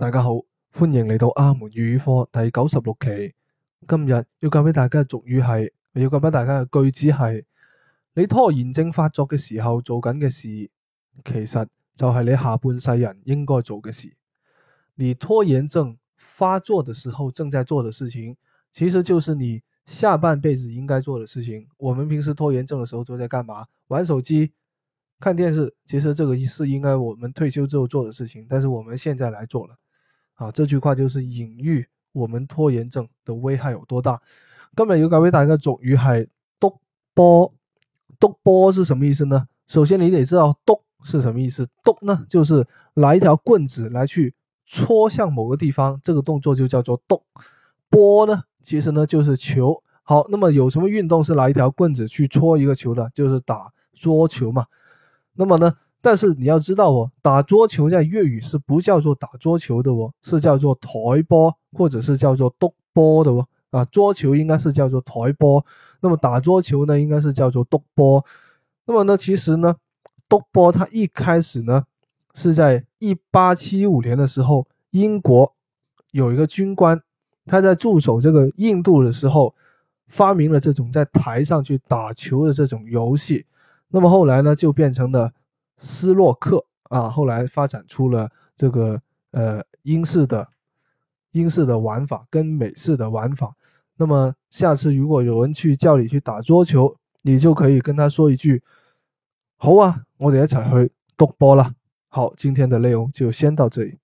大家好，欢迎嚟到阿门粤语课第九十六期。今日要教俾大家嘅俗语系，要教俾大家嘅句子系：你拖延症发作嘅时候做紧嘅事，其实就系你下半世人应该做嘅事。你拖延症发作的时候正在做的事情，其实就是你下半辈子应该做嘅事情。我们平时拖延症嘅时候都在干嘛？玩手机、看电视，其实这个是应该我们退休之后做嘅事情，但是我们现在来做了。啊，这句话就是隐喻我们拖延症的危害有多大。今日有几位大个终于还督波督波是什么意思呢？首先，你得知道督是什么意思。督呢，就是拿一条棍子来去戳向某个地方，这个动作就叫做督。波呢。其实呢，就是球。好，那么有什么运动是拿一条棍子去戳一个球的？就是打桌球嘛。那么呢？但是你要知道哦，打桌球在粤语是不叫做打桌球的哦，是叫做台波或者是叫做督波的哦。啊，桌球应该是叫做台波，那么打桌球呢，应该是叫做督波。那么呢，其实呢，督波它一开始呢，是在一八七五年的时候，英国有一个军官，他在驻守这个印度的时候，发明了这种在台上去打球的这种游戏。那么后来呢，就变成了。斯洛克啊，后来发展出了这个呃英式的英式的玩法跟美式的玩法。那么下次如果有人去叫你去打桌球，你就可以跟他说一句：“好啊，我等下才会督波啦。”好，今天的内容就先到这里。